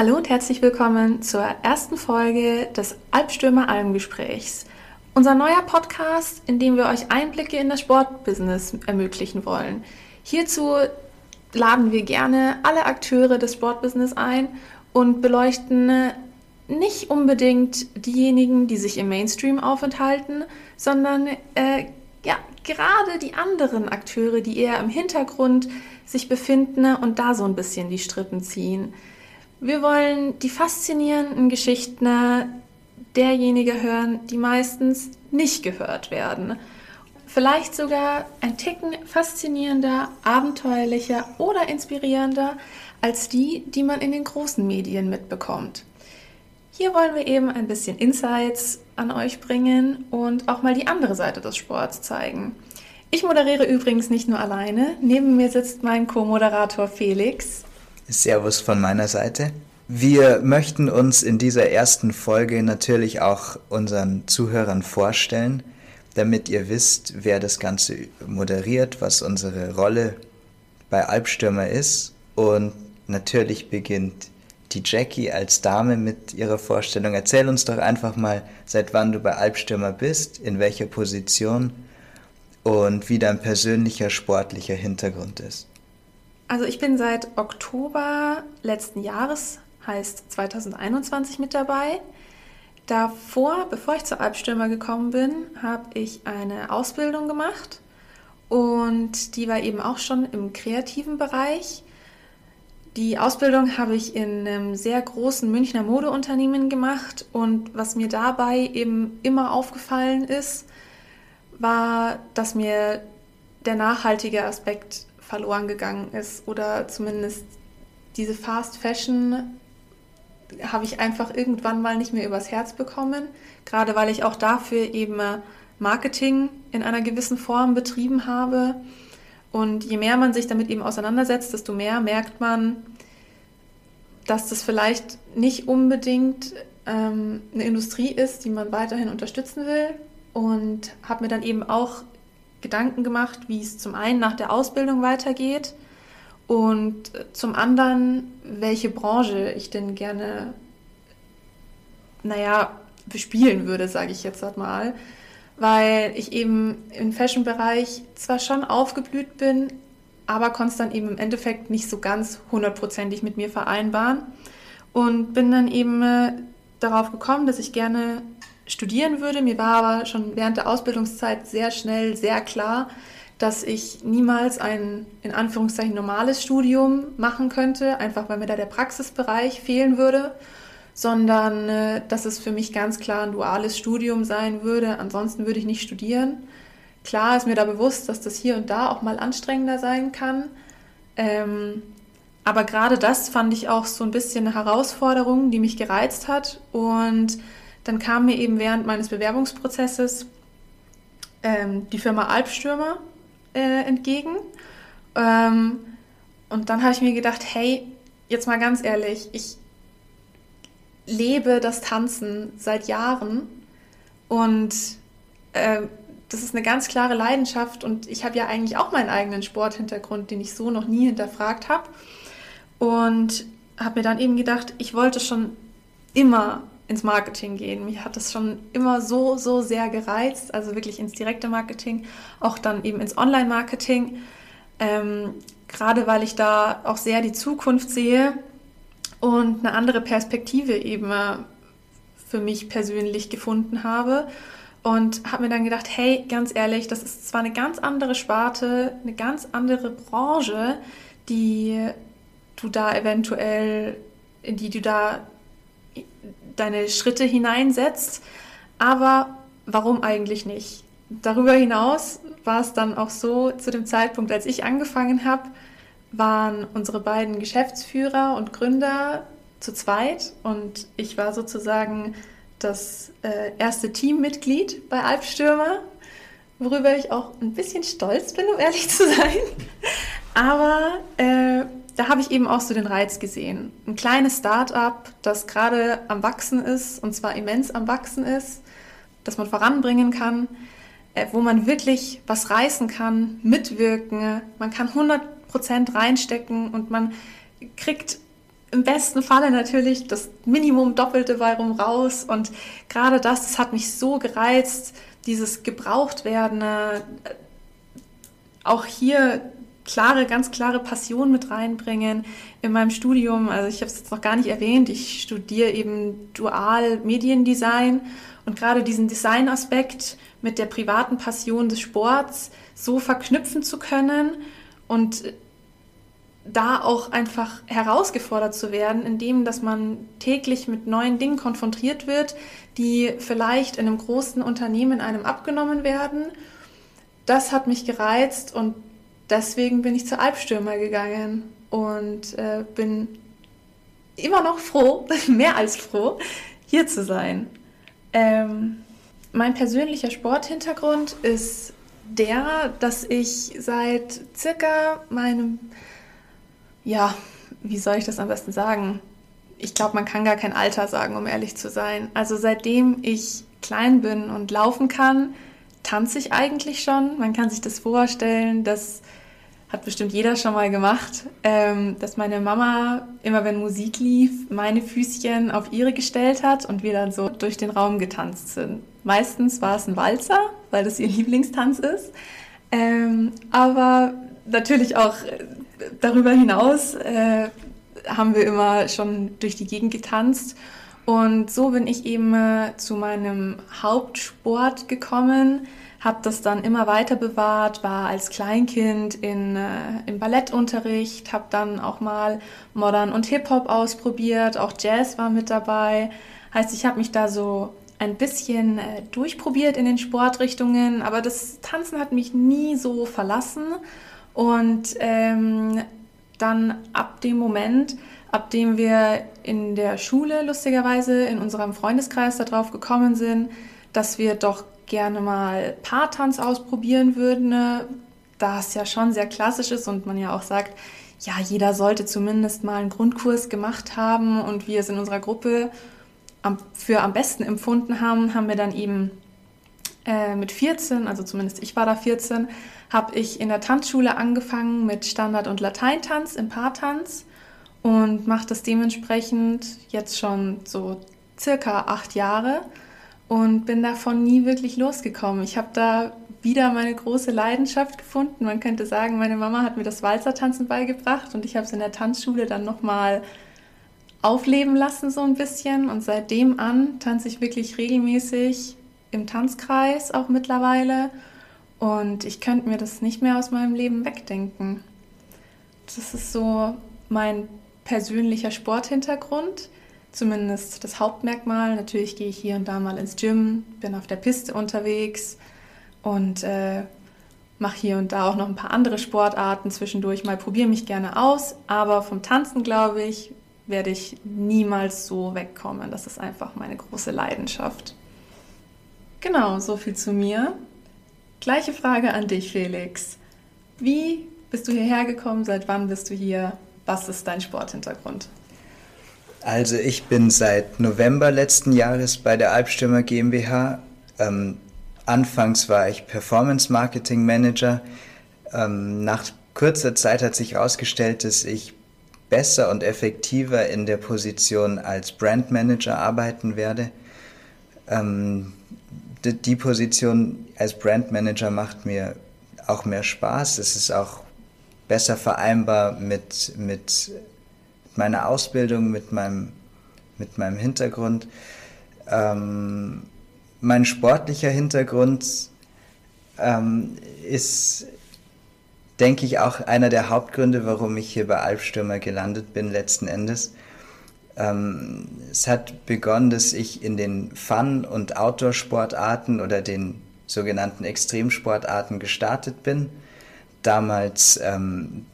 Hallo und herzlich willkommen zur ersten Folge des Albstürmer Almgesprächs. Unser neuer Podcast, in dem wir euch Einblicke in das Sportbusiness ermöglichen wollen. Hierzu laden wir gerne alle Akteure des Sportbusiness ein und beleuchten nicht unbedingt diejenigen, die sich im Mainstream aufenthalten, sondern äh, ja, gerade die anderen Akteure, die eher im Hintergrund sich befinden und da so ein bisschen die Strippen ziehen. Wir wollen die faszinierenden Geschichten derjenigen hören, die meistens nicht gehört werden. Vielleicht sogar ein Ticken faszinierender, abenteuerlicher oder inspirierender als die, die man in den großen Medien mitbekommt. Hier wollen wir eben ein bisschen Insights an euch bringen und auch mal die andere Seite des Sports zeigen. Ich moderiere übrigens nicht nur alleine. Neben mir sitzt mein Co-Moderator Felix. Servus von meiner Seite. Wir möchten uns in dieser ersten Folge natürlich auch unseren Zuhörern vorstellen, damit ihr wisst, wer das Ganze moderiert, was unsere Rolle bei Albstürmer ist. Und natürlich beginnt die Jackie als Dame mit ihrer Vorstellung. Erzähl uns doch einfach mal, seit wann du bei Albstürmer bist, in welcher Position und wie dein persönlicher sportlicher Hintergrund ist. Also ich bin seit Oktober letzten Jahres, heißt 2021 mit dabei. Davor, bevor ich zur Albstürmer gekommen bin, habe ich eine Ausbildung gemacht und die war eben auch schon im kreativen Bereich. Die Ausbildung habe ich in einem sehr großen Münchner Modeunternehmen gemacht und was mir dabei eben immer aufgefallen ist, war, dass mir der nachhaltige Aspekt verloren gegangen ist oder zumindest diese Fast Fashion habe ich einfach irgendwann mal nicht mehr übers Herz bekommen, gerade weil ich auch dafür eben Marketing in einer gewissen Form betrieben habe und je mehr man sich damit eben auseinandersetzt, desto mehr merkt man, dass das vielleicht nicht unbedingt ähm, eine Industrie ist, die man weiterhin unterstützen will. Und habe mir dann eben auch Gedanken gemacht, wie es zum einen nach der Ausbildung weitergeht und zum anderen, welche Branche ich denn gerne, naja, bespielen würde, sage ich jetzt mal. Weil ich eben im Fashion-Bereich zwar schon aufgeblüht bin, aber konnte es dann eben im Endeffekt nicht so ganz hundertprozentig mit mir vereinbaren und bin dann eben äh, darauf gekommen, dass ich gerne studieren würde. Mir war aber schon während der Ausbildungszeit sehr schnell sehr klar, dass ich niemals ein in Anführungszeichen normales Studium machen könnte, einfach weil mir da der Praxisbereich fehlen würde sondern äh, dass es für mich ganz klar ein duales Studium sein würde. Ansonsten würde ich nicht studieren. Klar ist mir da bewusst, dass das hier und da auch mal anstrengender sein kann. Ähm, aber gerade das fand ich auch so ein bisschen eine Herausforderung, die mich gereizt hat. Und dann kam mir eben während meines Bewerbungsprozesses ähm, die Firma Alpstürmer äh, entgegen. Ähm, und dann habe ich mir gedacht, hey, jetzt mal ganz ehrlich, ich lebe das Tanzen seit Jahren und äh, das ist eine ganz klare Leidenschaft und ich habe ja eigentlich auch meinen eigenen Sporthintergrund, den ich so noch nie hinterfragt habe und habe mir dann eben gedacht, ich wollte schon immer ins Marketing gehen. Mich hat das schon immer so, so sehr gereizt, also wirklich ins direkte Marketing, auch dann eben ins Online-Marketing, ähm, gerade weil ich da auch sehr die Zukunft sehe und eine andere Perspektive eben äh, für mich persönlich gefunden habe und habe mir dann gedacht, hey, ganz ehrlich, das ist zwar eine ganz andere Sparte, eine ganz andere Branche, die du da eventuell, in die du da deine Schritte hineinsetzt, aber warum eigentlich nicht? Darüber hinaus war es dann auch so, zu dem Zeitpunkt, als ich angefangen habe, waren unsere beiden Geschäftsführer und Gründer zu zweit und ich war sozusagen das äh, erste Teammitglied bei Alpstürmer, worüber ich auch ein bisschen stolz bin, um ehrlich zu sein. Aber äh, da habe ich eben auch so den Reiz gesehen. Ein kleines Start-up, das gerade am Wachsen ist und zwar immens am Wachsen ist, das man voranbringen kann, äh, wo man wirklich was reißen kann, mitwirken. Man kann 100 Prozent reinstecken und man kriegt im besten Falle natürlich das Minimum Doppelte bei rum raus. Und gerade das, das hat mich so gereizt, dieses Gebrauchtwerden, äh, auch hier klare, ganz klare Passion mit reinbringen in meinem Studium. Also ich habe es jetzt noch gar nicht erwähnt, ich studiere eben dual Mediendesign und gerade diesen Designaspekt mit der privaten Passion des Sports so verknüpfen zu können und da auch einfach herausgefordert zu werden, indem dass man täglich mit neuen Dingen konfrontiert wird, die vielleicht in einem großen Unternehmen einem abgenommen werden. Das hat mich gereizt und deswegen bin ich zur Albstürmer gegangen und äh, bin immer noch froh, mehr als froh, hier zu sein. Ähm, mein persönlicher Sporthintergrund ist der, dass ich seit circa meinem, ja, wie soll ich das am besten sagen? Ich glaube, man kann gar kein Alter sagen, um ehrlich zu sein. Also seitdem ich klein bin und laufen kann, tanze ich eigentlich schon. Man kann sich das vorstellen, dass hat bestimmt jeder schon mal gemacht, ähm, dass meine Mama immer, wenn Musik lief, meine Füßchen auf ihre gestellt hat und wir dann so durch den Raum getanzt sind. Meistens war es ein Walzer, weil das ihr Lieblingstanz ist, ähm, aber natürlich auch äh, darüber hinaus äh, haben wir immer schon durch die Gegend getanzt. Und so bin ich eben äh, zu meinem Hauptsport gekommen, habe das dann immer weiter bewahrt, war als Kleinkind in, äh, im Ballettunterricht, habe dann auch mal Modern und Hip-Hop ausprobiert, auch Jazz war mit dabei. Heißt, ich habe mich da so ein bisschen äh, durchprobiert in den Sportrichtungen, aber das Tanzen hat mich nie so verlassen. Und ähm, dann ab dem Moment, ab dem wir in der Schule lustigerweise in unserem Freundeskreis darauf gekommen sind, dass wir doch gerne mal Paartanz ausprobieren würden, ne? da es ja schon sehr klassisch ist und man ja auch sagt, ja, jeder sollte zumindest mal einen Grundkurs gemacht haben und wir es in unserer Gruppe für am besten empfunden haben, haben wir dann eben äh, mit 14, also zumindest ich war da 14, habe ich in der Tanzschule angefangen mit Standard- und Lateintanz im Paartanz und mache das dementsprechend jetzt schon so circa acht Jahre und bin davon nie wirklich losgekommen. Ich habe da wieder meine große Leidenschaft gefunden. Man könnte sagen, meine Mama hat mir das Walzertanzen beigebracht und ich habe es in der Tanzschule dann nochmal aufleben lassen so ein bisschen. Und seitdem an tanze ich wirklich regelmäßig im Tanzkreis auch mittlerweile. Und ich könnte mir das nicht mehr aus meinem Leben wegdenken. Das ist so mein persönlicher Sporthintergrund zumindest das Hauptmerkmal. Natürlich gehe ich hier und da mal ins Gym, bin auf der Piste unterwegs und äh, mache hier und da auch noch ein paar andere Sportarten zwischendurch mal, probiere mich gerne aus, aber vom Tanzen, glaube ich, werde ich niemals so wegkommen. Das ist einfach meine große Leidenschaft. Genau, so viel zu mir. Gleiche Frage an dich, Felix. Wie bist du hierher gekommen? Seit wann bist du hier? Was ist dein Sporthintergrund? Also ich bin seit November letzten Jahres bei der Albstürmer GmbH. Ähm, anfangs war ich Performance Marketing Manager. Ähm, nach kurzer Zeit hat sich herausgestellt, dass ich besser und effektiver in der Position als Brand Manager arbeiten werde. Ähm, die, die Position als Brand Manager macht mir auch mehr Spaß. Es ist auch besser vereinbar mit, mit meiner Ausbildung, mit meinem, mit meinem Hintergrund. Ähm, mein sportlicher Hintergrund ähm, ist, denke ich, auch einer der Hauptgründe, warum ich hier bei Albstürmer gelandet bin, letzten Endes. Ähm, es hat begonnen, dass ich in den Fun- und Outdoor-Sportarten oder den sogenannten Extremsportarten gestartet bin damals ähm,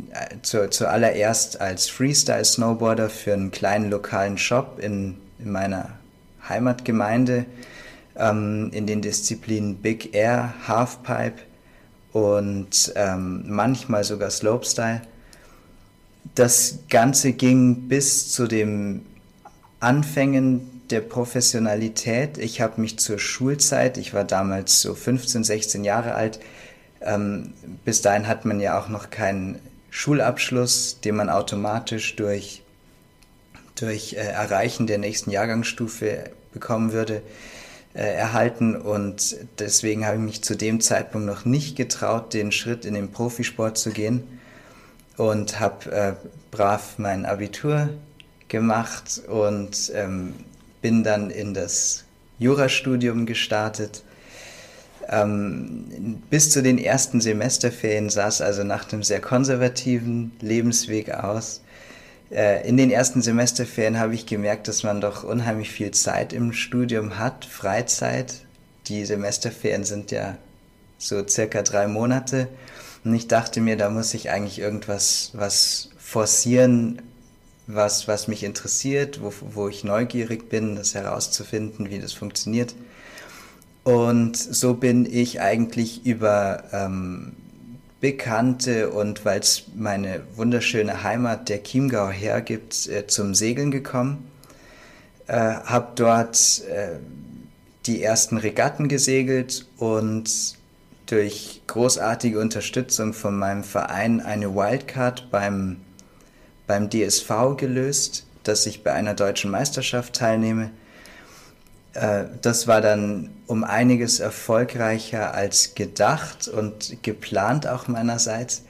zu, zuallererst als Freestyle-Snowboarder für einen kleinen lokalen Shop in, in meiner Heimatgemeinde ähm, in den Disziplinen Big Air, Halfpipe und ähm, manchmal sogar Slopestyle. Das Ganze ging bis zu dem Anfängen der Professionalität. Ich habe mich zur Schulzeit, ich war damals so 15, 16 Jahre alt, ähm, bis dahin hat man ja auch noch keinen Schulabschluss, den man automatisch durch durch äh, Erreichen der nächsten Jahrgangsstufe bekommen würde, äh, erhalten. Und deswegen habe ich mich zu dem Zeitpunkt noch nicht getraut, den Schritt in den Profisport zu gehen und habe äh, brav mein Abitur gemacht und ähm, bin dann in das Jurastudium gestartet. Ähm, bis zu den ersten Semesterferien sah es also nach einem sehr konservativen Lebensweg aus. Äh, in den ersten Semesterferien habe ich gemerkt, dass man doch unheimlich viel Zeit im Studium hat, Freizeit. Die Semesterferien sind ja so circa drei Monate. Und ich dachte mir, da muss ich eigentlich irgendwas was forcieren, was, was mich interessiert, wo, wo ich neugierig bin, das herauszufinden, wie das funktioniert. Und so bin ich eigentlich über ähm, Bekannte und weil es meine wunderschöne Heimat der Chiemgau hergibt, äh, zum Segeln gekommen. Äh, habe dort äh, die ersten Regatten gesegelt und durch großartige Unterstützung von meinem Verein eine Wildcard beim beim DSV gelöst, dass ich bei einer deutschen Meisterschaft teilnehme. Äh, das war dann um einiges erfolgreicher als gedacht und geplant auch meinerseits,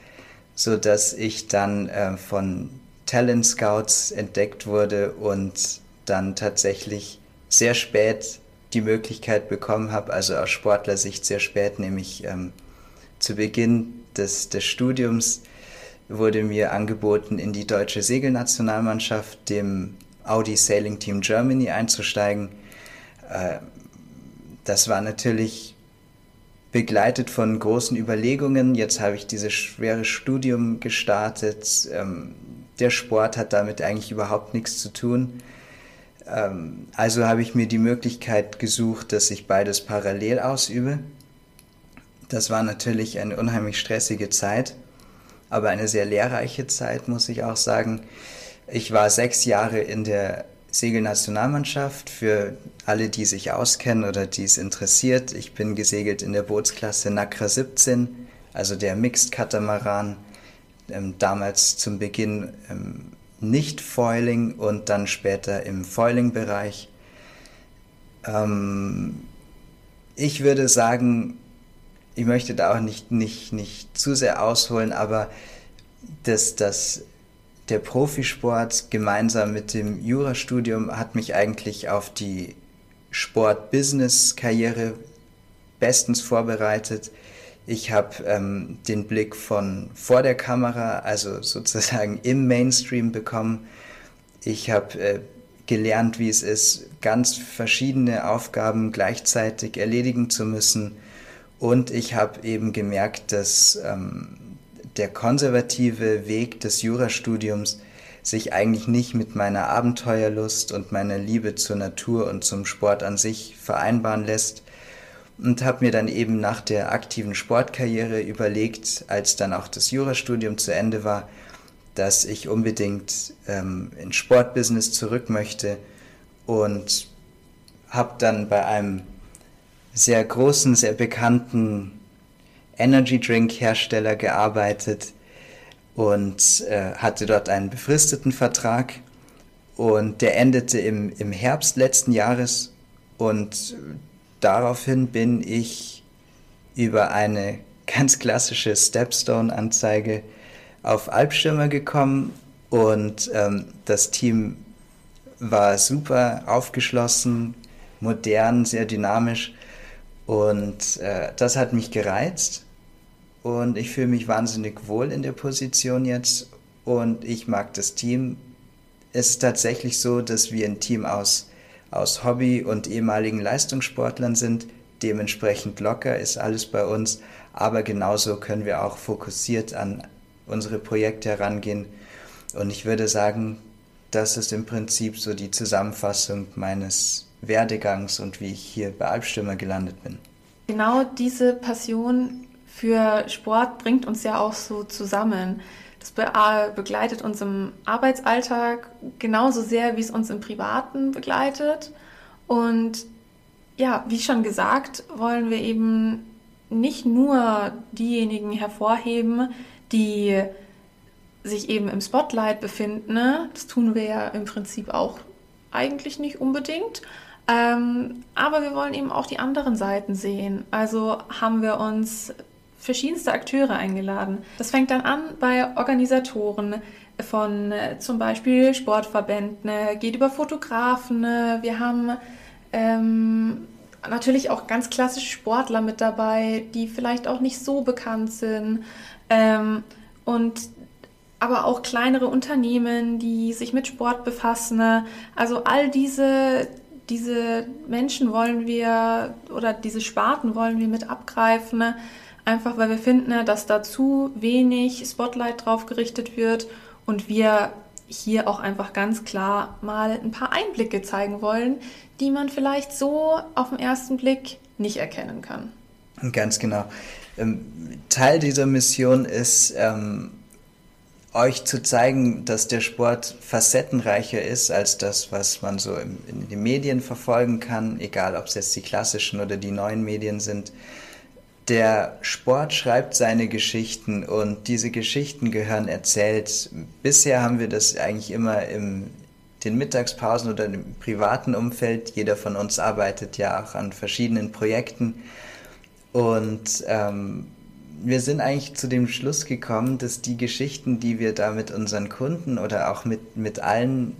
so dass ich dann äh, von Talent Scouts entdeckt wurde und dann tatsächlich sehr spät die Möglichkeit bekommen habe, also aus Sportlersicht sehr spät, nämlich ähm, zu Beginn des, des Studiums, wurde mir angeboten, in die deutsche Segelnationalmannschaft, dem Audi Sailing Team Germany einzusteigen. Äh, das war natürlich begleitet von großen Überlegungen. Jetzt habe ich dieses schwere Studium gestartet. Ähm, der Sport hat damit eigentlich überhaupt nichts zu tun. Ähm, also habe ich mir die Möglichkeit gesucht, dass ich beides parallel ausübe. Das war natürlich eine unheimlich stressige Zeit aber eine sehr lehrreiche Zeit, muss ich auch sagen. Ich war sechs Jahre in der Segelnationalmannschaft für alle, die sich auskennen oder die es interessiert. Ich bin gesegelt in der Bootsklasse Nakra 17, also der Mixed Katamaran, ähm, damals zum Beginn ähm, nicht Foiling und dann später im Foiling-Bereich. Ähm, ich würde sagen, ich möchte da auch nicht, nicht, nicht zu sehr ausholen, aber dass das, der Profisport gemeinsam mit dem Jurastudium hat mich eigentlich auf die Sport-Business-Karriere bestens vorbereitet. Ich habe ähm, den Blick von vor der Kamera, also sozusagen im Mainstream bekommen. Ich habe äh, gelernt, wie es ist, ganz verschiedene Aufgaben gleichzeitig erledigen zu müssen und ich habe eben gemerkt, dass ähm, der konservative Weg des Jurastudiums sich eigentlich nicht mit meiner Abenteuerlust und meiner Liebe zur Natur und zum Sport an sich vereinbaren lässt. Und habe mir dann eben nach der aktiven Sportkarriere überlegt, als dann auch das Jurastudium zu Ende war, dass ich unbedingt ähm, ins Sportbusiness zurück möchte und habe dann bei einem sehr großen, sehr bekannten Energy Drink Hersteller gearbeitet und äh, hatte dort einen befristeten Vertrag. Und der endete im, im Herbst letzten Jahres. Und daraufhin bin ich über eine ganz klassische Stepstone-Anzeige auf Albstürmer gekommen. Und ähm, das Team war super aufgeschlossen, modern, sehr dynamisch. Und äh, das hat mich gereizt und ich fühle mich wahnsinnig wohl in der Position jetzt und ich mag das Team. Es ist tatsächlich so, dass wir ein Team aus, aus Hobby- und ehemaligen Leistungssportlern sind. Dementsprechend locker ist alles bei uns, aber genauso können wir auch fokussiert an unsere Projekte herangehen. Und ich würde sagen, das ist im Prinzip so die Zusammenfassung meines Werdegangs und wie ich hier bei Albstürmer gelandet bin. Genau diese Passion für Sport bringt uns ja auch so zusammen. Das begleitet uns im Arbeitsalltag genauso sehr, wie es uns im Privaten begleitet. Und ja, wie schon gesagt, wollen wir eben nicht nur diejenigen hervorheben, die sich eben im Spotlight befinden. Ne? Das tun wir ja im Prinzip auch eigentlich nicht unbedingt. Ähm, aber wir wollen eben auch die anderen Seiten sehen. Also haben wir uns verschiedenste Akteure eingeladen. Das fängt dann an bei Organisatoren von äh, zum Beispiel Sportverbänden, geht über Fotografen. Wir haben ähm, natürlich auch ganz klassische Sportler mit dabei, die vielleicht auch nicht so bekannt sind. Ähm, und aber auch kleinere Unternehmen, die sich mit Sport befassen. Also all diese, diese Menschen wollen wir oder diese Sparten wollen wir mit abgreifen, einfach weil wir finden, dass da zu wenig Spotlight drauf gerichtet wird und wir hier auch einfach ganz klar mal ein paar Einblicke zeigen wollen, die man vielleicht so auf den ersten Blick nicht erkennen kann. Ganz genau. Ähm, Teil dieser Mission ist, ähm, euch zu zeigen, dass der Sport facettenreicher ist als das, was man so in den Medien verfolgen kann, egal ob es jetzt die klassischen oder die neuen Medien sind. Der Sport schreibt seine Geschichten und diese Geschichten gehören erzählt. Bisher haben wir das eigentlich immer im den Mittagspausen oder im privaten Umfeld. Jeder von uns arbeitet ja auch an verschiedenen Projekten. Und ähm, wir sind eigentlich zu dem Schluss gekommen, dass die Geschichten, die wir da mit unseren Kunden oder auch mit, mit allen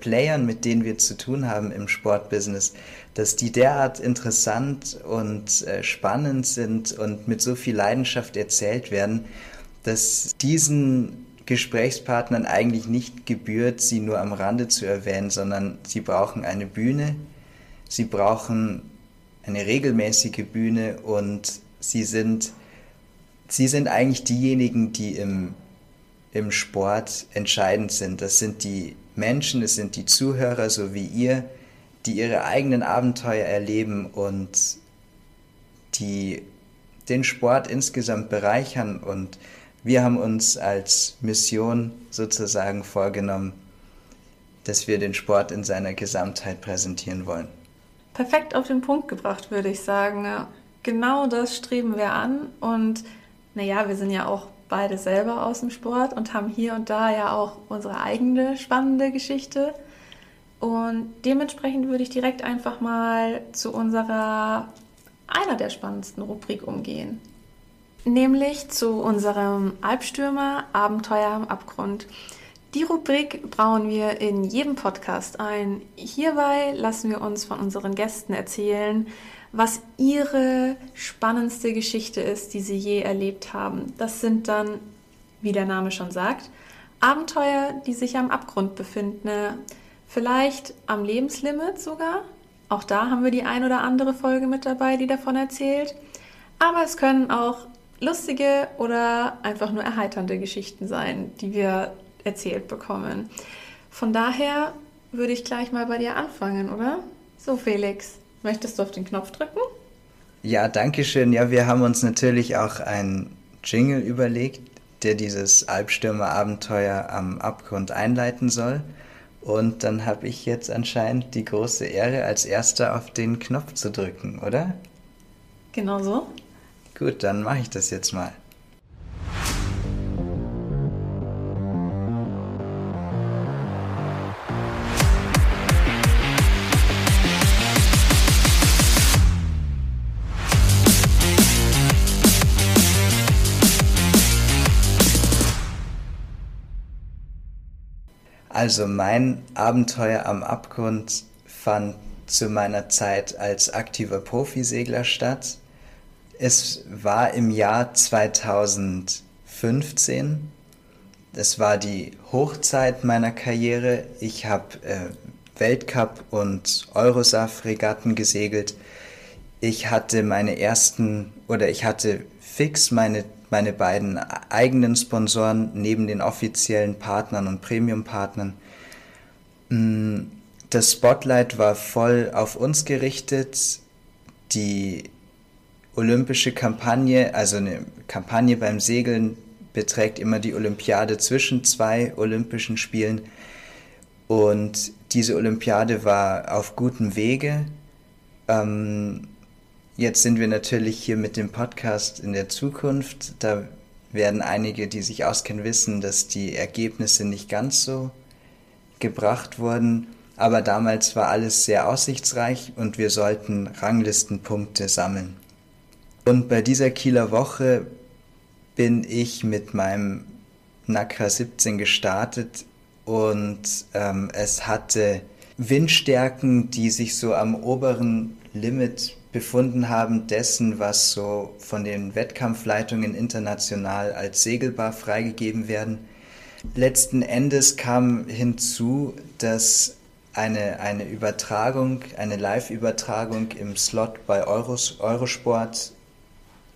Playern, mit denen wir zu tun haben im Sportbusiness, dass die derart interessant und äh, spannend sind und mit so viel Leidenschaft erzählt werden, dass diesen Gesprächspartnern eigentlich nicht gebührt, sie nur am Rande zu erwähnen, sondern sie brauchen eine Bühne, sie brauchen eine regelmäßige Bühne und sie sind, sie sind eigentlich diejenigen, die im, im Sport entscheidend sind. Das sind die Menschen, es sind die Zuhörer, so wie ihr, die ihre eigenen Abenteuer erleben und die den Sport insgesamt bereichern und wir haben uns als Mission sozusagen vorgenommen, dass wir den Sport in seiner Gesamtheit präsentieren wollen. Perfekt auf den Punkt gebracht, würde ich sagen. Genau das streben wir an und naja, wir sind ja auch beide selber aus dem Sport und haben hier und da ja auch unsere eigene spannende Geschichte. Und dementsprechend würde ich direkt einfach mal zu unserer einer der spannendsten Rubrik umgehen nämlich zu unserem Albstürmer Abenteuer am Abgrund. Die Rubrik brauen wir in jedem Podcast ein. Hierbei lassen wir uns von unseren Gästen erzählen, was ihre spannendste Geschichte ist, die sie je erlebt haben. Das sind dann, wie der Name schon sagt, Abenteuer, die sich am Abgrund befinden. Vielleicht am Lebenslimit sogar. Auch da haben wir die ein oder andere Folge mit dabei, die davon erzählt. Aber es können auch lustige oder einfach nur erheiternde Geschichten sein, die wir erzählt bekommen. Von daher würde ich gleich mal bei dir anfangen, oder? So, Felix, möchtest du auf den Knopf drücken? Ja, danke schön. Ja, wir haben uns natürlich auch einen Jingle überlegt, der dieses Albstürmer-Abenteuer am Abgrund einleiten soll. Und dann habe ich jetzt anscheinend die große Ehre, als erster auf den Knopf zu drücken, oder? Genau so. Gut, dann mache ich das jetzt mal. Also mein Abenteuer am Abgrund fand zu meiner Zeit als aktiver Profisegler statt. Es war im Jahr 2015. Es war die Hochzeit meiner Karriere. Ich habe äh, Weltcup und Eurosaf-Regatten gesegelt. Ich hatte meine ersten oder ich hatte fix meine, meine beiden eigenen Sponsoren neben den offiziellen Partnern und Premium-Partnern. Mm, das Spotlight war voll auf uns gerichtet. Die olympische Kampagne, also eine Kampagne beim Segeln beträgt immer die Olympiade zwischen zwei Olympischen Spielen. Und diese Olympiade war auf gutem Wege. Ähm, jetzt sind wir natürlich hier mit dem Podcast in der Zukunft. Da werden einige, die sich auskennen, wissen, dass die Ergebnisse nicht ganz so gebracht wurden. Aber damals war alles sehr aussichtsreich und wir sollten Ranglistenpunkte sammeln. Und bei dieser Kieler Woche bin ich mit meinem NACRA 17 gestartet und ähm, es hatte Windstärken, die sich so am oberen Limit befunden haben dessen, was so von den Wettkampfleitungen international als segelbar freigegeben werden. Letzten Endes kam hinzu, dass eine, eine Übertragung, eine Live-Übertragung im Slot bei Euros, Eurosport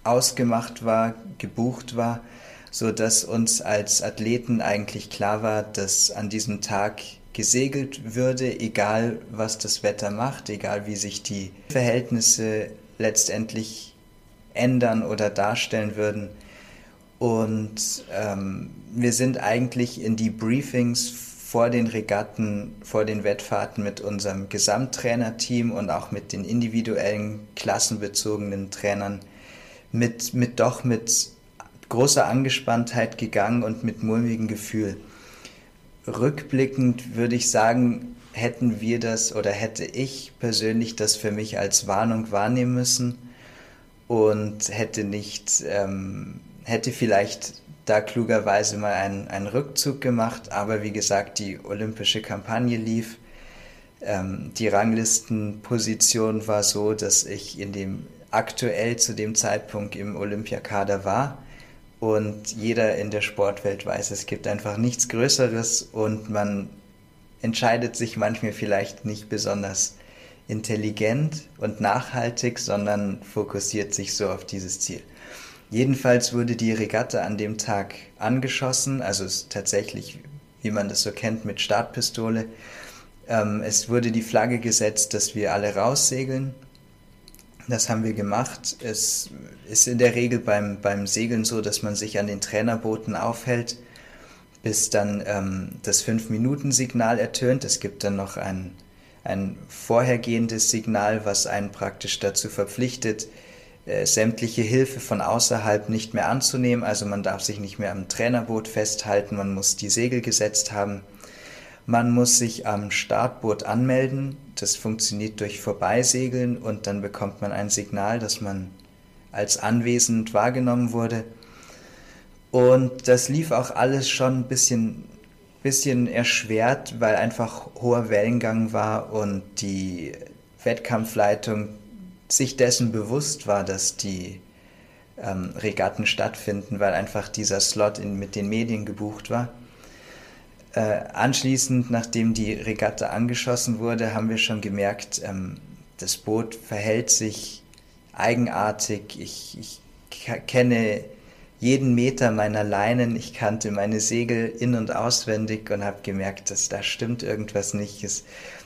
ausgemacht war, gebucht war, so dass uns als Athleten eigentlich klar war, dass an diesem Tag gesegelt würde, egal was das Wetter macht, egal wie sich die Verhältnisse letztendlich ändern oder darstellen würden. Und ähm, wir sind eigentlich in die Briefings vor den Regatten, vor den Wettfahrten mit unserem Gesamttrainerteam und auch mit den individuellen klassenbezogenen Trainern mit, mit doch mit großer Angespanntheit gegangen und mit mulmigem Gefühl rückblickend würde ich sagen, hätten wir das oder hätte ich persönlich das für mich als Warnung wahrnehmen müssen und hätte nicht, ähm, hätte vielleicht da klugerweise mal einen, einen Rückzug gemacht, aber wie gesagt, die olympische Kampagne lief. Ähm, die Ranglistenposition war so, dass ich in dem aktuell zu dem Zeitpunkt im Olympiakader war und jeder in der Sportwelt weiß, es gibt einfach nichts Größeres und man entscheidet sich manchmal vielleicht nicht besonders intelligent und nachhaltig, sondern fokussiert sich so auf dieses Ziel. Jedenfalls wurde die Regatta an dem Tag angeschossen, also tatsächlich, wie man das so kennt, mit Startpistole. Ähm, es wurde die Flagge gesetzt, dass wir alle raussegeln das haben wir gemacht. Es ist in der Regel beim, beim Segeln so, dass man sich an den Trainerbooten aufhält, bis dann ähm, das 5-Minuten-Signal ertönt. Es gibt dann noch ein, ein vorhergehendes Signal, was einen praktisch dazu verpflichtet, äh, sämtliche Hilfe von außerhalb nicht mehr anzunehmen. Also man darf sich nicht mehr am Trainerboot festhalten, man muss die Segel gesetzt haben. Man muss sich am Startboot anmelden. Das funktioniert durch Vorbeisegeln und dann bekommt man ein Signal, dass man als anwesend wahrgenommen wurde. Und das lief auch alles schon ein bisschen, bisschen erschwert, weil einfach hoher Wellengang war und die Wettkampfleitung sich dessen bewusst war, dass die ähm, Regatten stattfinden, weil einfach dieser Slot in, mit den Medien gebucht war. Äh, anschließend, nachdem die Regatta angeschossen wurde, haben wir schon gemerkt, ähm, das Boot verhält sich eigenartig. Ich, ich kenne jeden Meter meiner Leinen, ich kannte meine Segel in und auswendig und habe gemerkt, dass da stimmt irgendwas nicht. Es,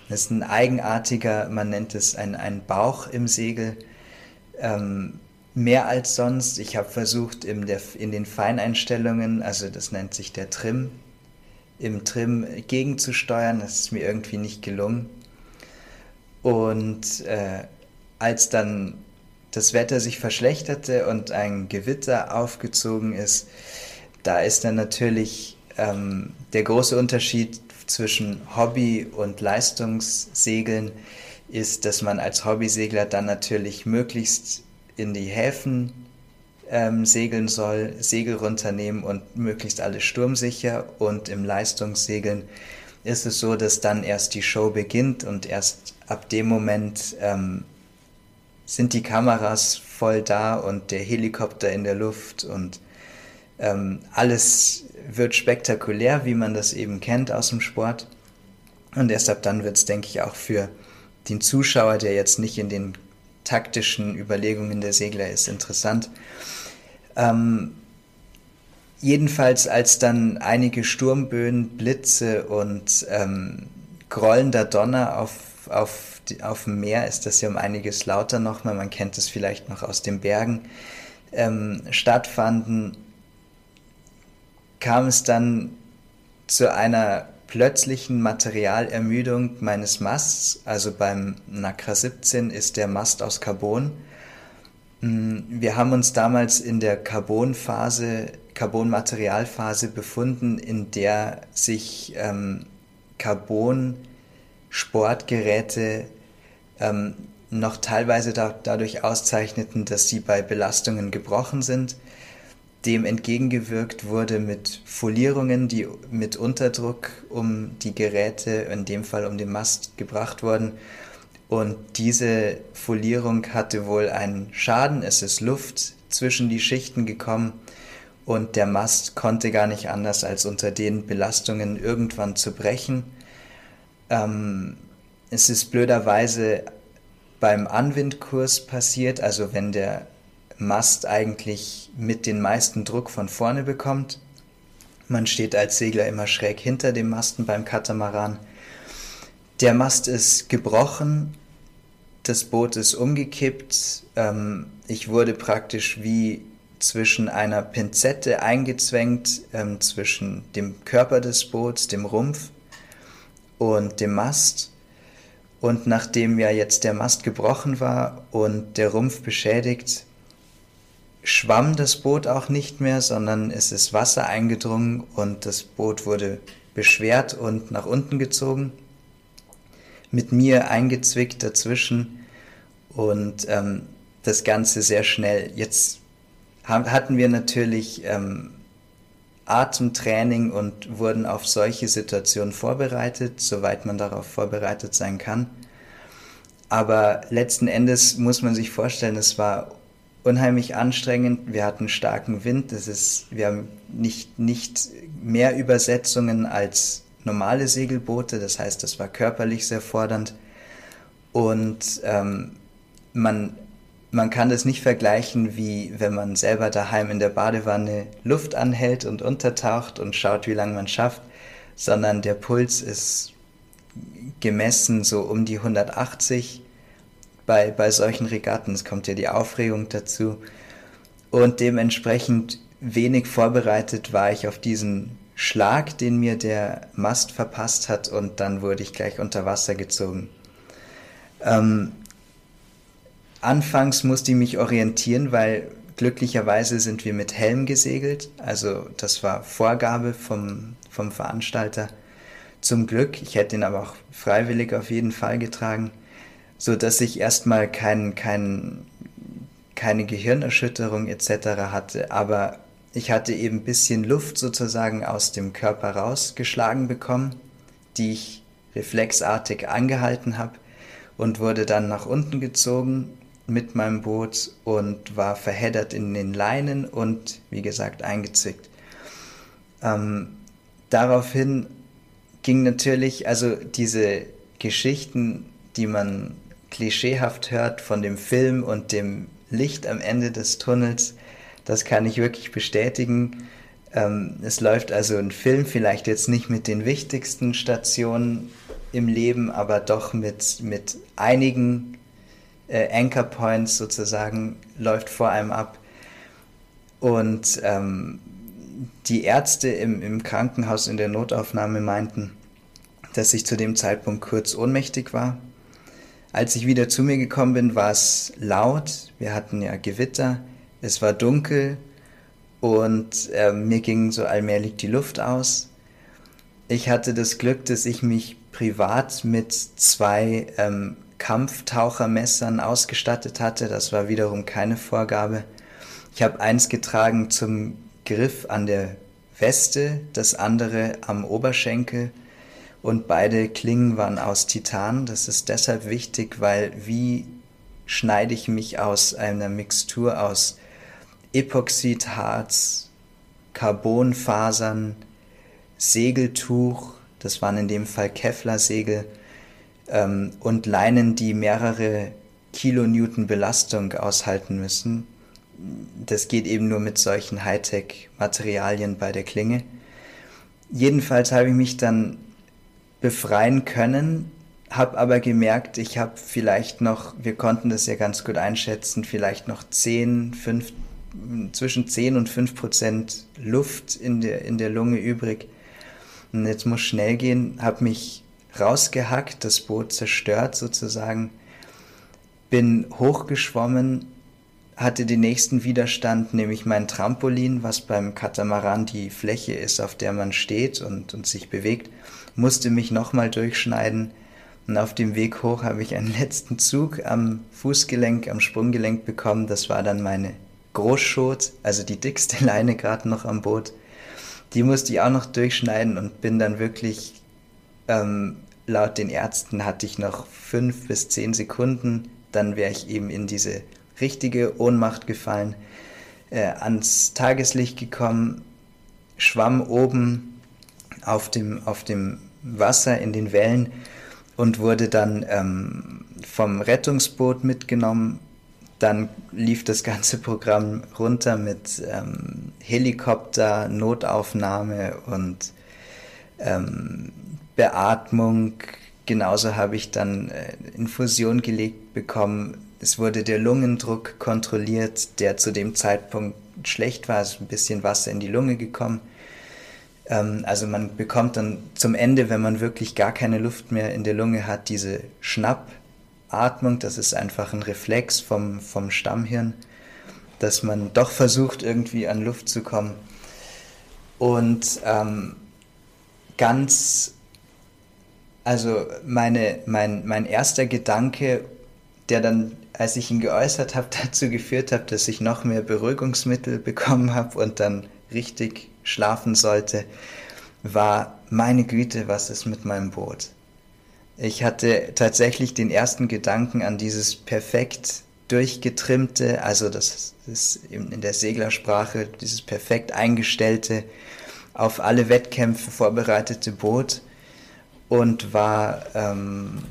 es ist ein eigenartiger, man nennt es ein, ein Bauch im Segel. Ähm, mehr als sonst. Ich habe versucht, in, der, in den Feineinstellungen, also das nennt sich der Trim, im Trim gegenzusteuern. Das ist mir irgendwie nicht gelungen. Und äh, als dann das Wetter sich verschlechterte und ein Gewitter aufgezogen ist, da ist dann natürlich ähm, der große Unterschied zwischen Hobby- und Leistungssegeln ist, dass man als Hobbysegler dann natürlich möglichst in die Häfen ähm, segeln soll, Segel runternehmen und möglichst alles sturmsicher. Und im Leistungssegeln ist es so, dass dann erst die Show beginnt und erst ab dem Moment ähm, sind die Kameras voll da und der Helikopter in der Luft und ähm, alles wird spektakulär, wie man das eben kennt aus dem Sport. Und erst ab dann wird es, denke ich, auch für den Zuschauer, der jetzt nicht in den taktischen Überlegungen der Segler ist, interessant. Ähm, jedenfalls, als dann einige Sturmböen, Blitze und ähm, grollender Donner auf, auf, auf dem Meer, ist das ja um einiges lauter nochmal, man kennt es vielleicht noch aus den Bergen, ähm, stattfanden, kam es dann zu einer plötzlichen Materialermüdung meines Masts. Also beim Nacra 17 ist der Mast aus Carbon Mm, wir haben uns damals in der Carbonphase Carbonmaterialphase befunden, in der sich ähm, Carbon-Sportgeräte ähm, noch teilweise da, dadurch auszeichneten, dass sie bei Belastungen gebrochen sind. Dem entgegengewirkt wurde mit Folierungen, die mit Unterdruck um die Geräte, in dem Fall um den Mast, gebracht wurden. Und diese Folierung hatte wohl einen Schaden. Es ist Luft zwischen die Schichten gekommen und der Mast konnte gar nicht anders, als unter den Belastungen irgendwann zu brechen. Ähm, es ist blöderweise beim Anwindkurs passiert, also wenn der Mast eigentlich mit den meisten Druck von vorne bekommt. Man steht als Segler immer schräg hinter dem Masten beim Katamaran. Der Mast ist gebrochen, das Boot ist umgekippt. Ähm, ich wurde praktisch wie zwischen einer Pinzette eingezwängt, ähm, zwischen dem Körper des Boots, dem Rumpf und dem Mast. Und nachdem ja jetzt der Mast gebrochen war und der Rumpf beschädigt, schwamm das Boot auch nicht mehr, sondern es ist Wasser eingedrungen und das Boot wurde beschwert und nach unten gezogen, mit mir eingezwickt dazwischen und ähm, das Ganze sehr schnell. Jetzt hatten wir natürlich ähm, Atemtraining und wurden auf solche Situationen vorbereitet, soweit man darauf vorbereitet sein kann. Aber letzten Endes muss man sich vorstellen, es war unheimlich anstrengend. Wir hatten starken Wind. Das ist, wir haben nicht, nicht mehr Übersetzungen als normale Segelboote. Das heißt, das war körperlich sehr fordernd. Und ähm, man man kann das nicht vergleichen, wie wenn man selber daheim in der Badewanne Luft anhält und untertaucht und schaut, wie lange man schafft, sondern der Puls ist gemessen so um die 180 bei, bei solchen Regatten. Es kommt ja die Aufregung dazu. Und dementsprechend wenig vorbereitet war ich auf diesen Schlag, den mir der Mast verpasst hat und dann wurde ich gleich unter Wasser gezogen. Ähm, Anfangs musste ich mich orientieren, weil glücklicherweise sind wir mit Helm gesegelt. Also das war Vorgabe vom, vom Veranstalter. Zum Glück, ich hätte ihn aber auch freiwillig auf jeden Fall getragen, so dass ich erstmal kein, kein, keine Gehirnerschütterung etc. hatte. Aber ich hatte eben ein bisschen Luft sozusagen aus dem Körper rausgeschlagen bekommen, die ich reflexartig angehalten habe und wurde dann nach unten gezogen mit meinem Boot und war verheddert in den Leinen und wie gesagt eingezickt. Ähm, daraufhin ging natürlich, also diese Geschichten, die man klischeehaft hört von dem Film und dem Licht am Ende des Tunnels, das kann ich wirklich bestätigen. Ähm, es läuft also ein Film, vielleicht jetzt nicht mit den wichtigsten Stationen im Leben, aber doch mit, mit einigen äh, Anchor Points sozusagen läuft vor einem ab. Und ähm, die Ärzte im, im Krankenhaus in der Notaufnahme meinten, dass ich zu dem Zeitpunkt kurz ohnmächtig war. Als ich wieder zu mir gekommen bin, war es laut. Wir hatten ja Gewitter. Es war dunkel und äh, mir ging so allmählich die Luft aus. Ich hatte das Glück, dass ich mich privat mit zwei ähm, Kampftauchermessern ausgestattet hatte. Das war wiederum keine Vorgabe. Ich habe eins getragen zum Griff an der Weste, das andere am Oberschenkel und beide Klingen waren aus Titan. Das ist deshalb wichtig, weil wie schneide ich mich aus einer Mixtur aus Epoxidharz, Carbonfasern, Segeltuch, das waren in dem Fall Kevlar-Segel, ähm, und Leinen, die mehrere Kilonewton Belastung aushalten müssen. Das geht eben nur mit solchen Hightech-Materialien bei der Klinge. Jedenfalls habe ich mich dann befreien können, habe aber gemerkt, ich habe vielleicht noch, wir konnten das ja ganz gut einschätzen, vielleicht noch 10, 5, zwischen 10 und 5 Prozent Luft in der, in der Lunge übrig. Und jetzt muss schnell gehen, habe mich rausgehackt, das Boot zerstört sozusagen, bin hochgeschwommen, hatte den nächsten Widerstand, nämlich mein Trampolin, was beim Katamaran die Fläche ist, auf der man steht und, und sich bewegt, musste mich nochmal durchschneiden. Und auf dem Weg hoch habe ich einen letzten Zug am Fußgelenk, am Sprunggelenk bekommen. Das war dann meine Großschot, also die dickste Leine gerade noch am Boot. Die musste ich auch noch durchschneiden und bin dann wirklich, ähm, laut den Ärzten hatte ich noch fünf bis zehn Sekunden, dann wäre ich eben in diese richtige Ohnmacht gefallen, äh, ans Tageslicht gekommen, schwamm oben auf dem, auf dem Wasser in den Wellen und wurde dann ähm, vom Rettungsboot mitgenommen. Dann lief das ganze Programm runter mit ähm, Helikopter, Notaufnahme und ähm, Beatmung. Genauso habe ich dann äh, Infusion gelegt bekommen, es wurde der Lungendruck kontrolliert, der zu dem Zeitpunkt schlecht war, es ist ein bisschen Wasser in die Lunge gekommen. Ähm, also man bekommt dann zum Ende, wenn man wirklich gar keine Luft mehr in der Lunge hat, diese Schnappatmung, das ist einfach ein Reflex vom, vom Stammhirn, dass man doch versucht, irgendwie an Luft zu kommen. Und ähm, ganz, also meine, mein, mein erster Gedanke, der dann als ich ihn geäußert habe, dazu geführt habe, dass ich noch mehr Beruhigungsmittel bekommen habe und dann richtig schlafen sollte, war meine Güte, was ist mit meinem Boot? Ich hatte tatsächlich den ersten Gedanken an dieses perfekt durchgetrimmte, also das ist in der Seglersprache dieses perfekt eingestellte, auf alle Wettkämpfe vorbereitete Boot und war ähm,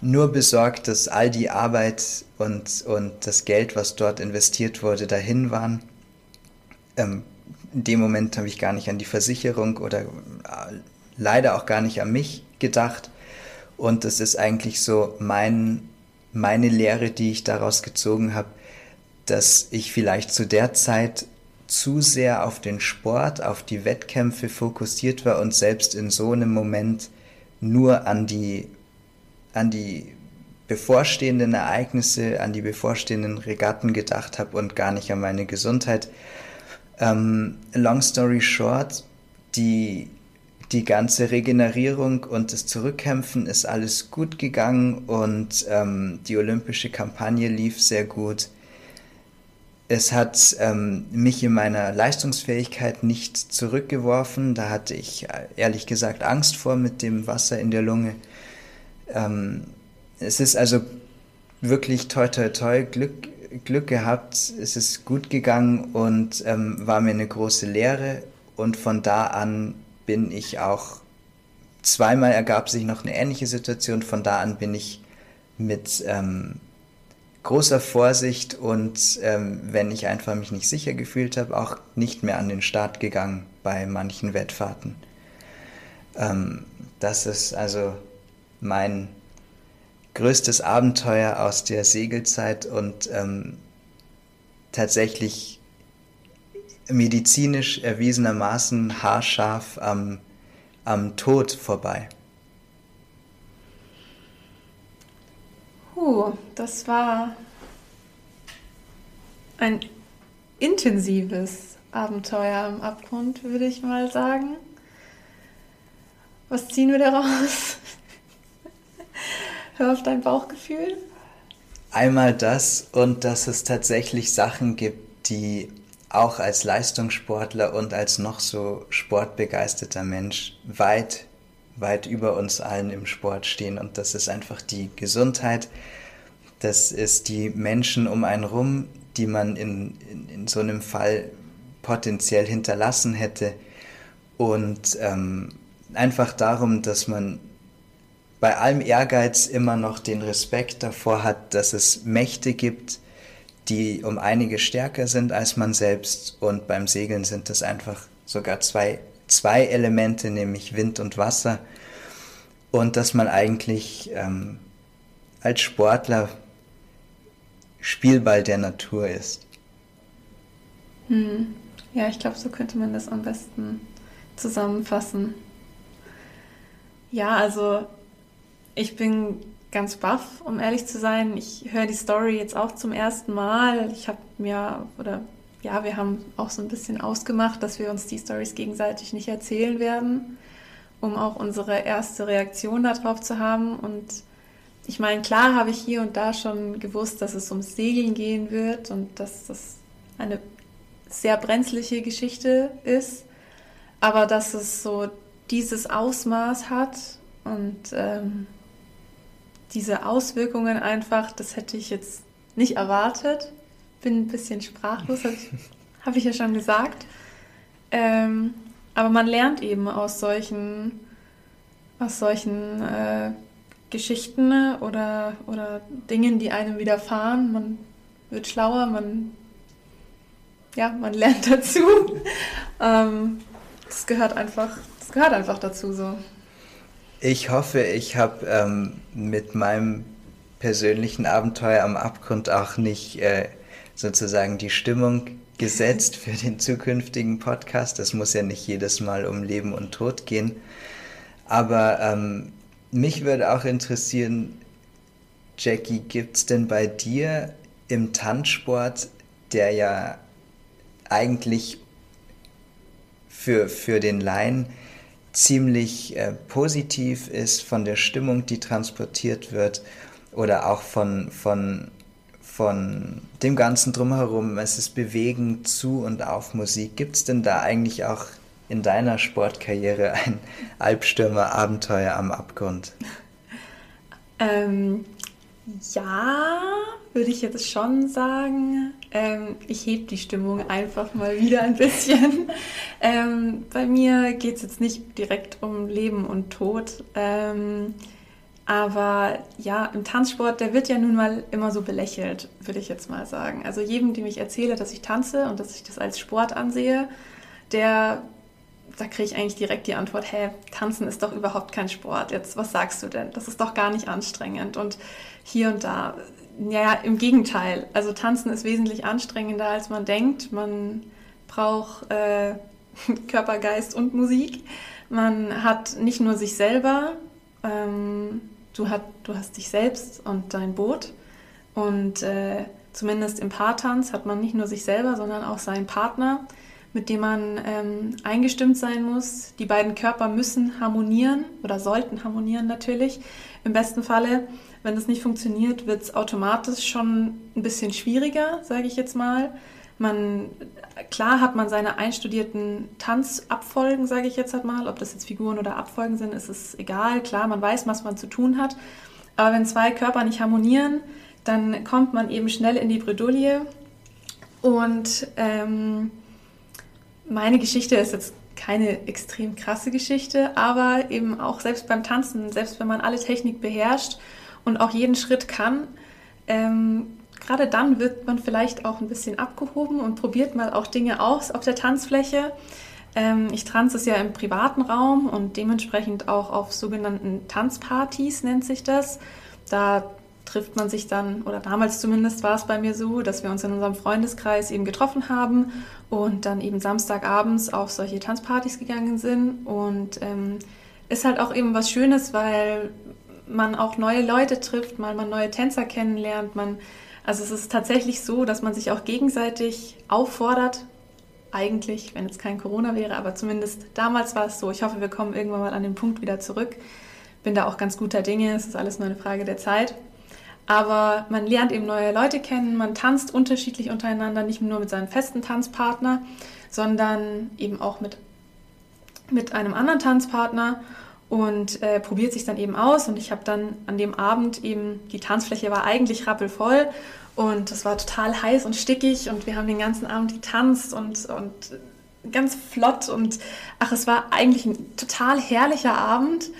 nur besorgt, dass all die Arbeit und, und das Geld, was dort investiert wurde, dahin waren. Ähm, in dem Moment habe ich gar nicht an die Versicherung oder äh, leider auch gar nicht an mich gedacht. Und das ist eigentlich so mein, meine Lehre, die ich daraus gezogen habe, dass ich vielleicht zu der Zeit zu sehr auf den Sport, auf die Wettkämpfe fokussiert war und selbst in so einem Moment nur an die an die bevorstehenden Ereignisse, an die bevorstehenden Regatten gedacht habe und gar nicht an meine Gesundheit. Ähm, long story short, die, die ganze Regenerierung und das Zurückkämpfen ist alles gut gegangen und ähm, die olympische Kampagne lief sehr gut. Es hat ähm, mich in meiner Leistungsfähigkeit nicht zurückgeworfen. Da hatte ich äh, ehrlich gesagt Angst vor mit dem Wasser in der Lunge. Ähm, es ist also wirklich toi toi toi Glück, Glück gehabt, es ist gut gegangen und ähm, war mir eine große Lehre und von da an bin ich auch, zweimal ergab sich noch eine ähnliche Situation, von da an bin ich mit ähm, großer Vorsicht und ähm, wenn ich einfach mich nicht sicher gefühlt habe, auch nicht mehr an den Start gegangen bei manchen Wettfahrten. Ähm, das ist also mein größtes Abenteuer aus der Segelzeit und ähm, tatsächlich medizinisch erwiesenermaßen haarscharf am, am Tod vorbei. Uh, das war ein intensives Abenteuer im Abgrund, würde ich mal sagen. Was ziehen wir daraus? Hör auf dein Bauchgefühl. Einmal das und dass es tatsächlich Sachen gibt, die auch als Leistungssportler und als noch so sportbegeisterter Mensch weit, weit über uns allen im Sport stehen. Und das ist einfach die Gesundheit, das ist die Menschen um einen rum, die man in, in, in so einem Fall potenziell hinterlassen hätte. Und ähm, einfach darum, dass man bei allem Ehrgeiz immer noch den Respekt davor hat, dass es Mächte gibt, die um einige stärker sind als man selbst. Und beim Segeln sind es einfach sogar zwei, zwei Elemente, nämlich Wind und Wasser. Und dass man eigentlich ähm, als Sportler Spielball der Natur ist. Hm. Ja, ich glaube, so könnte man das am besten zusammenfassen. Ja, also ich bin ganz baff, um ehrlich zu sein. Ich höre die Story jetzt auch zum ersten Mal. Ich habe mir, oder ja, wir haben auch so ein bisschen ausgemacht, dass wir uns die Stories gegenseitig nicht erzählen werden, um auch unsere erste Reaktion darauf zu haben. Und ich meine, klar habe ich hier und da schon gewusst, dass es ums Segeln gehen wird und dass das eine sehr brenzliche Geschichte ist, aber dass es so dieses Ausmaß hat und ähm, diese Auswirkungen einfach, das hätte ich jetzt nicht erwartet. Bin ein bisschen sprachlos, habe ich, hab ich ja schon gesagt. Ähm, aber man lernt eben aus solchen, aus solchen äh, Geschichten oder, oder Dingen, die einem widerfahren. Man wird schlauer, man, ja, man lernt dazu. ähm, das gehört einfach, das gehört einfach dazu so. Ich hoffe, ich habe ähm, mit meinem persönlichen Abenteuer am Abgrund auch nicht äh, sozusagen die Stimmung gesetzt für den zukünftigen Podcast. Es muss ja nicht jedes Mal um Leben und Tod gehen. Aber ähm, mich würde auch interessieren, Jackie, gibt es denn bei dir im Tanzsport, der ja eigentlich für, für den Laien ziemlich äh, positiv ist von der Stimmung, die transportiert wird oder auch von, von, von dem Ganzen drumherum. Es ist bewegend zu und auf Musik. Gibt es denn da eigentlich auch in deiner Sportkarriere ein Albstürmer-Abenteuer am Abgrund? Ähm, ja, würde ich jetzt schon sagen. Ähm, ich hebe die Stimmung einfach mal wieder ein bisschen. ähm, bei mir geht es jetzt nicht direkt um Leben und Tod. Ähm, aber ja, im Tanzsport, der wird ja nun mal immer so belächelt, würde ich jetzt mal sagen. Also jedem, dem ich erzähle, dass ich tanze und dass ich das als Sport ansehe, der, da kriege ich eigentlich direkt die Antwort, hä, tanzen ist doch überhaupt kein Sport. Jetzt, was sagst du denn? Das ist doch gar nicht anstrengend. Und hier und da ja, im Gegenteil. Also tanzen ist wesentlich anstrengender, als man denkt. Man braucht äh, Körper, Geist und Musik. Man hat nicht nur sich selber, ähm, du, hat, du hast dich selbst und dein Boot. Und äh, zumindest im Paartanz hat man nicht nur sich selber, sondern auch seinen Partner, mit dem man ähm, eingestimmt sein muss. Die beiden Körper müssen harmonieren oder sollten harmonieren natürlich. Im besten Falle wenn das nicht funktioniert, wird es automatisch schon ein bisschen schwieriger, sage ich jetzt mal. Man, klar hat man seine einstudierten Tanzabfolgen, sage ich jetzt halt mal. Ob das jetzt Figuren oder Abfolgen sind, ist es egal. Klar, man weiß, was man zu tun hat. Aber wenn zwei Körper nicht harmonieren, dann kommt man eben schnell in die Bredouille. Und ähm, meine Geschichte ist jetzt keine extrem krasse Geschichte, aber eben auch selbst beim Tanzen, selbst wenn man alle Technik beherrscht und auch jeden Schritt kann, ähm, gerade dann wird man vielleicht auch ein bisschen abgehoben und probiert mal auch Dinge aus auf der Tanzfläche. Ähm, ich tanze es ja im privaten Raum und dementsprechend auch auf sogenannten Tanzpartys nennt sich das. Da trifft man sich dann, oder damals zumindest war es bei mir so, dass wir uns in unserem Freundeskreis eben getroffen haben und dann eben Samstagabends auf solche Tanzpartys gegangen sind. Und ähm, ist halt auch eben was Schönes, weil man auch neue Leute trifft, mal man neue Tänzer kennenlernt. Man, also es ist tatsächlich so, dass man sich auch gegenseitig auffordert. Eigentlich, wenn es kein Corona wäre, aber zumindest damals war es so. Ich hoffe, wir kommen irgendwann mal an den Punkt wieder zurück. Bin da auch ganz guter Dinge. Es ist alles nur eine Frage der Zeit. Aber man lernt eben neue Leute kennen, man tanzt unterschiedlich untereinander, nicht nur mit seinem festen Tanzpartner, sondern eben auch mit, mit einem anderen Tanzpartner und äh, probiert sich dann eben aus. Und ich habe dann an dem Abend eben, die Tanzfläche war eigentlich rappelvoll und es war total heiß und stickig und wir haben den ganzen Abend getanzt und, und ganz flott und ach, es war eigentlich ein total herrlicher Abend.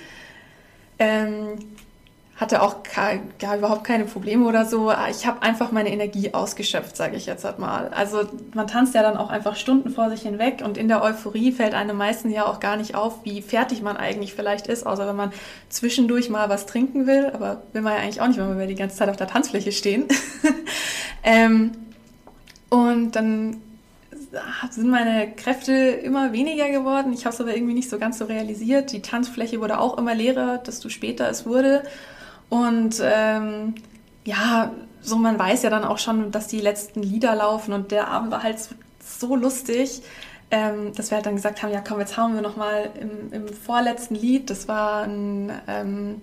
Ähm, hatte auch gar überhaupt keine Probleme oder so. Ich habe einfach meine Energie ausgeschöpft, sage ich jetzt halt mal. Also man tanzt ja dann auch einfach Stunden vor sich hinweg und in der Euphorie fällt einem meisten ja auch gar nicht auf, wie fertig man eigentlich vielleicht ist, außer wenn man zwischendurch mal was trinken will. Aber will man ja eigentlich auch nicht, wenn wir die ganze Zeit auf der Tanzfläche stehen. ähm, und dann sind meine Kräfte immer weniger geworden. Ich habe es aber irgendwie nicht so ganz so realisiert. Die Tanzfläche wurde auch immer leerer, desto später es wurde. Und ähm, ja, so man weiß ja dann auch schon, dass die letzten Lieder laufen und der Abend war halt so, so lustig, ähm, dass wir halt dann gesagt haben, ja komm, jetzt hauen wir nochmal im, im vorletzten Lied, das war ein, ähm,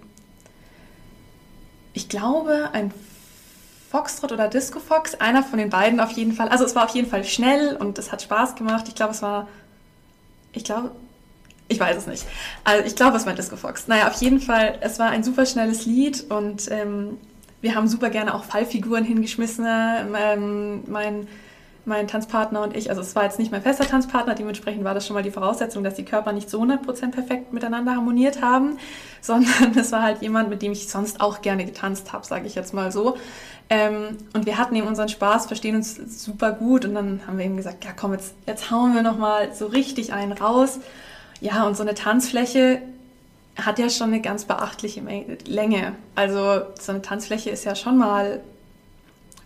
ich glaube, ein Foxtrot oder Disco Fox, einer von den beiden auf jeden Fall. Also es war auf jeden Fall schnell und es hat Spaß gemacht. Ich glaube, es war, ich glaube, ich weiß es nicht. Also ich glaube, es war Disco Fox. Naja, auf jeden Fall, es war ein super schnelles Lied und ähm, wir haben super gerne auch Fallfiguren hingeschmissen. Ähm, mein, mein Tanzpartner und ich, also es war jetzt nicht mein fester Tanzpartner, dementsprechend war das schon mal die Voraussetzung, dass die Körper nicht so 100% perfekt miteinander harmoniert haben, sondern es war halt jemand, mit dem ich sonst auch gerne getanzt habe, sage ich jetzt mal so. Ähm, und wir hatten eben unseren Spaß, verstehen uns super gut und dann haben wir eben gesagt, ja komm, jetzt, jetzt hauen wir nochmal so richtig einen raus. Ja, und so eine Tanzfläche hat ja schon eine ganz beachtliche Länge. Also so eine Tanzfläche ist ja schon mal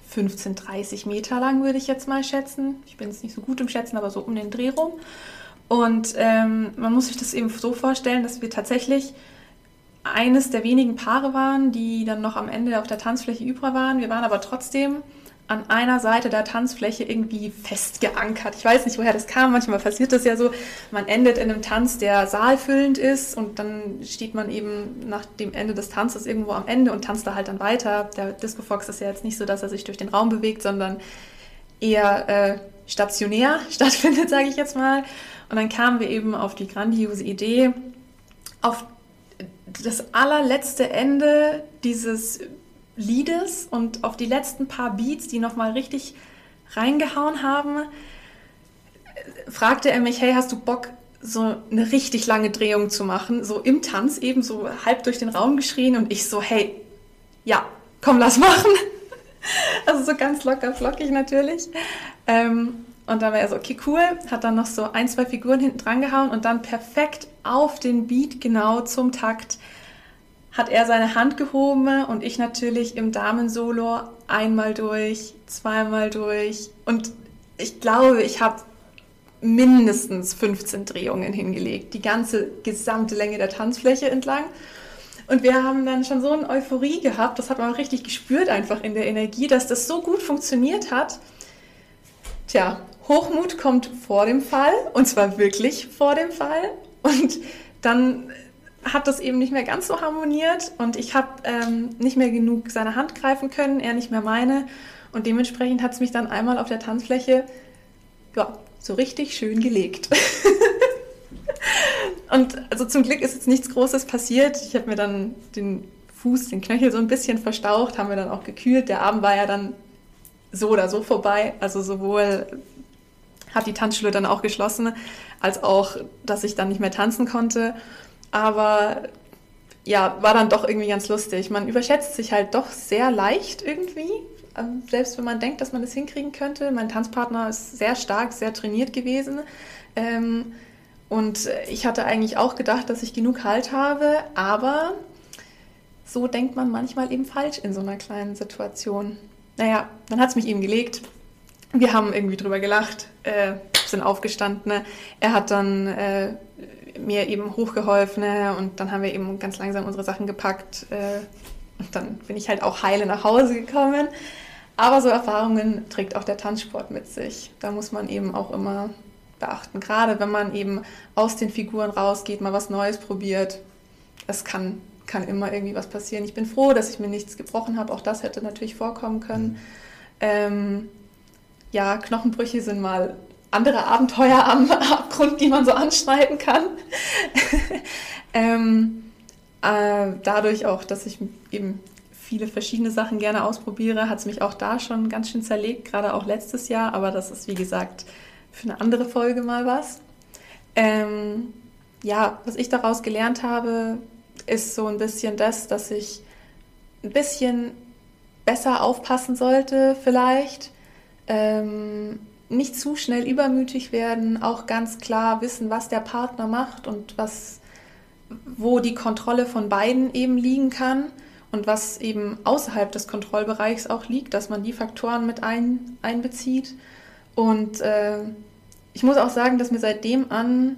15, 30 Meter lang, würde ich jetzt mal schätzen. Ich bin jetzt nicht so gut im Schätzen, aber so um den Dreh rum. Und ähm, man muss sich das eben so vorstellen, dass wir tatsächlich eines der wenigen Paare waren, die dann noch am Ende auf der Tanzfläche übrig waren. Wir waren aber trotzdem an einer Seite der Tanzfläche irgendwie festgeankert. Ich weiß nicht, woher das kam. Manchmal passiert das ja so. Man endet in einem Tanz, der saalfüllend ist und dann steht man eben nach dem Ende des Tanzes irgendwo am Ende und tanzt da halt dann weiter. Der Disco Fox ist ja jetzt nicht so, dass er sich durch den Raum bewegt, sondern eher äh, stationär stattfindet, sage ich jetzt mal. Und dann kamen wir eben auf die grandiose Idee, auf das allerletzte Ende dieses Liedes und auf die letzten paar Beats, die nochmal richtig reingehauen haben, fragte er mich, hey, hast du Bock, so eine richtig lange Drehung zu machen? So im Tanz eben so halb durch den Raum geschrien und ich so, hey, ja, komm, lass machen. Also so ganz locker flockig natürlich. Ähm, und dann war er so, okay, cool, hat dann noch so ein, zwei Figuren hinten dran gehauen und dann perfekt auf den Beat genau zum Takt hat er seine Hand gehoben und ich natürlich im Damensolo einmal durch, zweimal durch und ich glaube, ich habe mindestens 15 Drehungen hingelegt, die ganze gesamte Länge der Tanzfläche entlang. Und wir haben dann schon so eine Euphorie gehabt, das hat man auch richtig gespürt einfach in der Energie, dass das so gut funktioniert hat. Tja, Hochmut kommt vor dem Fall und zwar wirklich vor dem Fall. Und dann hat das eben nicht mehr ganz so harmoniert und ich habe ähm, nicht mehr genug seine Hand greifen können, er nicht mehr meine. Und dementsprechend hat es mich dann einmal auf der Tanzfläche ja, so richtig schön gelegt. und also zum Glück ist jetzt nichts Großes passiert. Ich habe mir dann den Fuß, den Knöchel so ein bisschen verstaucht, haben wir dann auch gekühlt. Der Abend war ja dann so oder so vorbei. Also sowohl hat die Tanzschule dann auch geschlossen, als auch, dass ich dann nicht mehr tanzen konnte. Aber ja, war dann doch irgendwie ganz lustig. Man überschätzt sich halt doch sehr leicht irgendwie, ähm, selbst wenn man denkt, dass man das hinkriegen könnte. Mein Tanzpartner ist sehr stark, sehr trainiert gewesen. Ähm, und ich hatte eigentlich auch gedacht, dass ich genug Halt habe, aber so denkt man manchmal eben falsch in so einer kleinen Situation. Naja, dann hat es mich eben gelegt. Wir haben irgendwie drüber gelacht, äh, sind aufgestanden. Er hat dann äh, mir eben hochgeholfen ne? und dann haben wir eben ganz langsam unsere Sachen gepackt äh, und dann bin ich halt auch heile nach Hause gekommen. Aber so Erfahrungen trägt auch der Tanzsport mit sich. Da muss man eben auch immer beachten. Gerade wenn man eben aus den Figuren rausgeht, mal was Neues probiert. Es kann, kann immer irgendwie was passieren. Ich bin froh, dass ich mir nichts gebrochen habe. Auch das hätte natürlich vorkommen können. Mhm. Ähm, ja, Knochenbrüche sind mal andere Abenteuer am Abgrund, die man so anschneiden kann. ähm, äh, dadurch auch, dass ich eben viele verschiedene Sachen gerne ausprobiere, hat es mich auch da schon ganz schön zerlegt, gerade auch letztes Jahr, aber das ist wie gesagt für eine andere Folge mal was. Ähm, ja, was ich daraus gelernt habe, ist so ein bisschen das, dass ich ein bisschen besser aufpassen sollte vielleicht. Ähm, nicht zu schnell übermütig werden, auch ganz klar wissen, was der Partner macht und was, wo die Kontrolle von beiden eben liegen kann und was eben außerhalb des Kontrollbereichs auch liegt, dass man die Faktoren mit ein, einbezieht. Und äh, ich muss auch sagen, dass mir seitdem an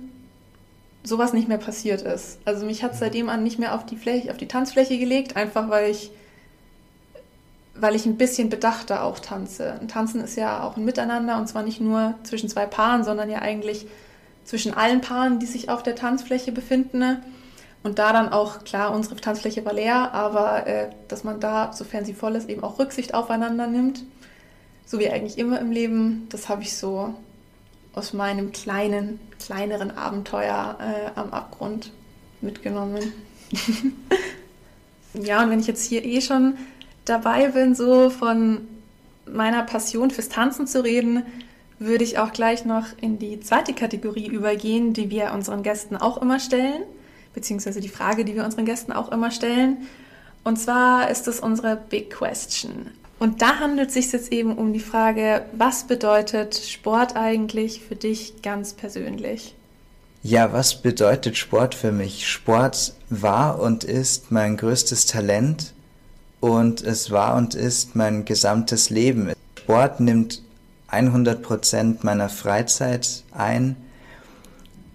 sowas nicht mehr passiert ist. Also mich hat seitdem an nicht mehr auf die Fläche, auf die Tanzfläche gelegt, einfach weil ich weil ich ein bisschen bedachter auch tanze. Ein Tanzen ist ja auch ein Miteinander und zwar nicht nur zwischen zwei Paaren, sondern ja eigentlich zwischen allen Paaren, die sich auf der Tanzfläche befinden. Und da dann auch, klar, unsere Tanzfläche war leer, aber äh, dass man da, sofern sie voll ist, eben auch Rücksicht aufeinander nimmt. So wie eigentlich immer im Leben. Das habe ich so aus meinem kleinen, kleineren Abenteuer äh, am Abgrund mitgenommen. ja, und wenn ich jetzt hier eh schon dabei bin, so von meiner Passion fürs Tanzen zu reden, würde ich auch gleich noch in die zweite Kategorie übergehen, die wir unseren Gästen auch immer stellen, beziehungsweise die Frage, die wir unseren Gästen auch immer stellen. Und zwar ist es unsere Big Question. Und da handelt es sich jetzt eben um die Frage, was bedeutet Sport eigentlich für dich ganz persönlich? Ja, was bedeutet Sport für mich? Sport war und ist mein größtes Talent und es war und ist mein gesamtes Leben. Sport nimmt 100 Prozent meiner Freizeit ein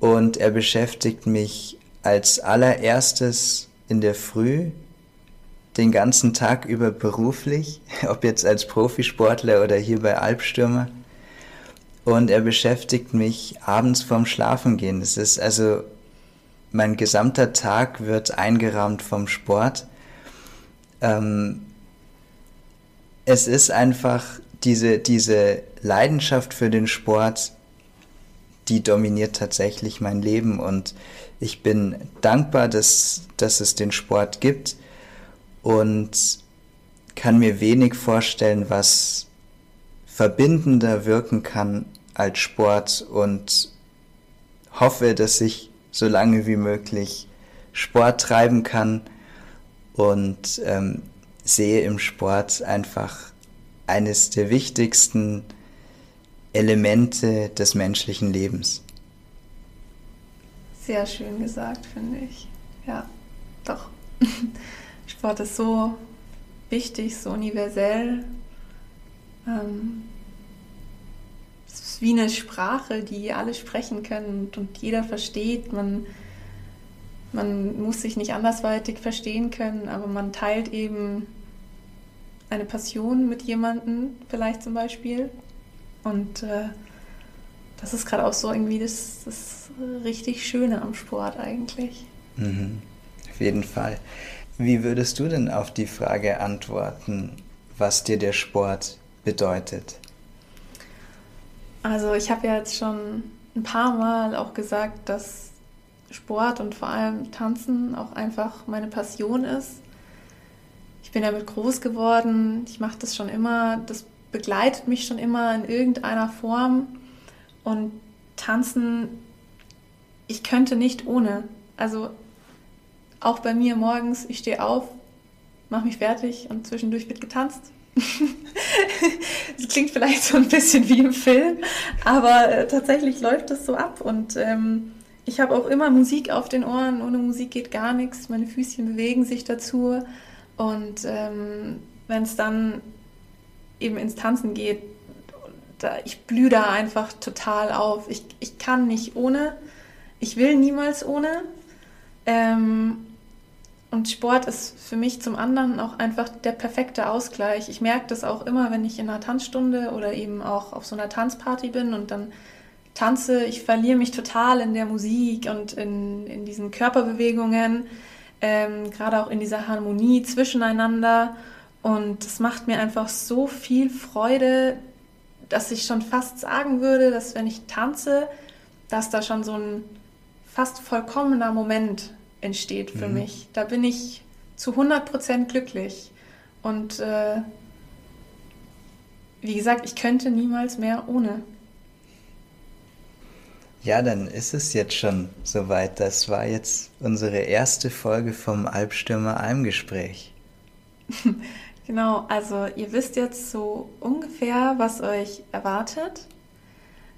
und er beschäftigt mich als allererstes in der Früh den ganzen Tag über beruflich, ob jetzt als Profisportler oder hier bei Albstürmer. Und er beschäftigt mich abends vorm Schlafengehen. Es ist also, mein gesamter Tag wird eingerahmt vom Sport. Ähm, es ist einfach diese, diese Leidenschaft für den Sport, die dominiert tatsächlich mein Leben und ich bin dankbar, dass, dass es den Sport gibt und kann mir wenig vorstellen, was verbindender wirken kann als Sport und hoffe, dass ich so lange wie möglich Sport treiben kann und ähm, sehe im Sport einfach eines der wichtigsten Elemente des menschlichen Lebens. Sehr schön gesagt, finde ich. Ja, doch. Sport ist so wichtig, so universell. Ähm, es ist wie eine Sprache, die alle sprechen können und, jeder versteht. Man, man muss sich nicht andersweitig verstehen können, aber man teilt eben eine Passion mit jemandem, vielleicht zum Beispiel. Und äh, das ist gerade auch so irgendwie das, das richtig Schöne am Sport eigentlich. Mhm. Auf jeden Fall. Wie würdest du denn auf die Frage antworten, was dir der Sport bedeutet? Also ich habe ja jetzt schon ein paar Mal auch gesagt, dass Sport und vor allem Tanzen auch einfach meine Passion ist. Ich bin damit groß geworden, ich mache das schon immer, das begleitet mich schon immer in irgendeiner Form und Tanzen, ich könnte nicht ohne. Also auch bei mir morgens, ich stehe auf, mache mich fertig und zwischendurch wird getanzt. das klingt vielleicht so ein bisschen wie im Film, aber äh, tatsächlich läuft das so ab und ähm, ich habe auch immer Musik auf den Ohren. Ohne Musik geht gar nichts. Meine Füßchen bewegen sich dazu und ähm, wenn es dann eben ins Tanzen geht, da, ich blühe da einfach total auf. Ich, ich kann nicht ohne. Ich will niemals ohne. Ähm, und Sport ist für mich zum anderen auch einfach der perfekte Ausgleich. Ich merke das auch immer, wenn ich in einer Tanzstunde oder eben auch auf so einer Tanzparty bin und dann tanze. Ich verliere mich total in der Musik und in, in diesen Körperbewegungen, ähm, gerade auch in dieser Harmonie zwischeneinander. Und es macht mir einfach so viel Freude, dass ich schon fast sagen würde, dass wenn ich tanze, dass da schon so ein fast vollkommener Moment entsteht für mhm. mich. Da bin ich zu 100% glücklich. Und äh, wie gesagt, ich könnte niemals mehr ohne. Ja, dann ist es jetzt schon soweit. Das war jetzt unsere erste Folge vom Albstürmer Almgespräch. genau, also ihr wisst jetzt so ungefähr, was euch erwartet.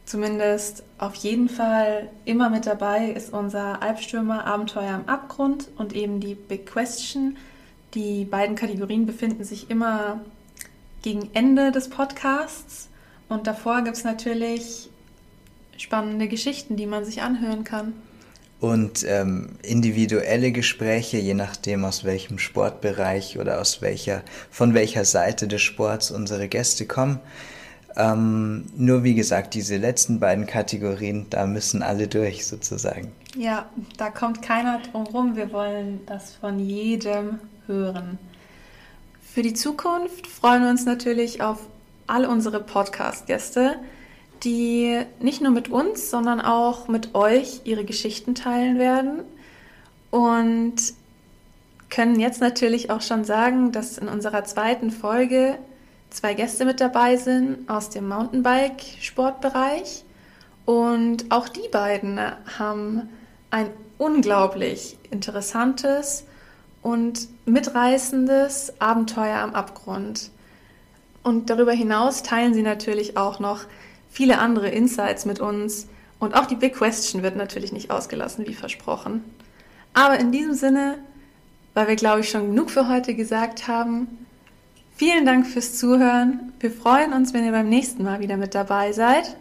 Zumindest auf jeden Fall immer mit dabei ist unser Albstürmer Abenteuer im Abgrund und eben die Big Question. Die beiden Kategorien befinden sich immer gegen Ende des Podcasts. Und davor gibt es natürlich spannende Geschichten, die man sich anhören kann. und ähm, individuelle Gespräche, je nachdem aus welchem Sportbereich oder aus welcher, von welcher Seite des Sports unsere Gäste kommen. Ähm, nur wie gesagt, diese letzten beiden Kategorien, da müssen alle durch sozusagen. Ja, da kommt keiner drum rum. Wir wollen das von jedem hören. Für die Zukunft freuen wir uns natürlich auf all unsere Podcast-Gäste die nicht nur mit uns, sondern auch mit euch ihre Geschichten teilen werden. Und können jetzt natürlich auch schon sagen, dass in unserer zweiten Folge zwei Gäste mit dabei sind aus dem Mountainbike-Sportbereich. Und auch die beiden haben ein unglaublich interessantes und mitreißendes Abenteuer am Abgrund. Und darüber hinaus teilen sie natürlich auch noch viele andere Insights mit uns und auch die Big Question wird natürlich nicht ausgelassen, wie versprochen. Aber in diesem Sinne, weil wir, glaube ich, schon genug für heute gesagt haben, vielen Dank fürs Zuhören. Wir freuen uns, wenn ihr beim nächsten Mal wieder mit dabei seid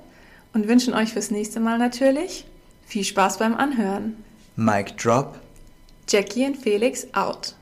und wünschen euch fürs nächste Mal natürlich viel Spaß beim Anhören. Mic drop. Jackie und Felix out.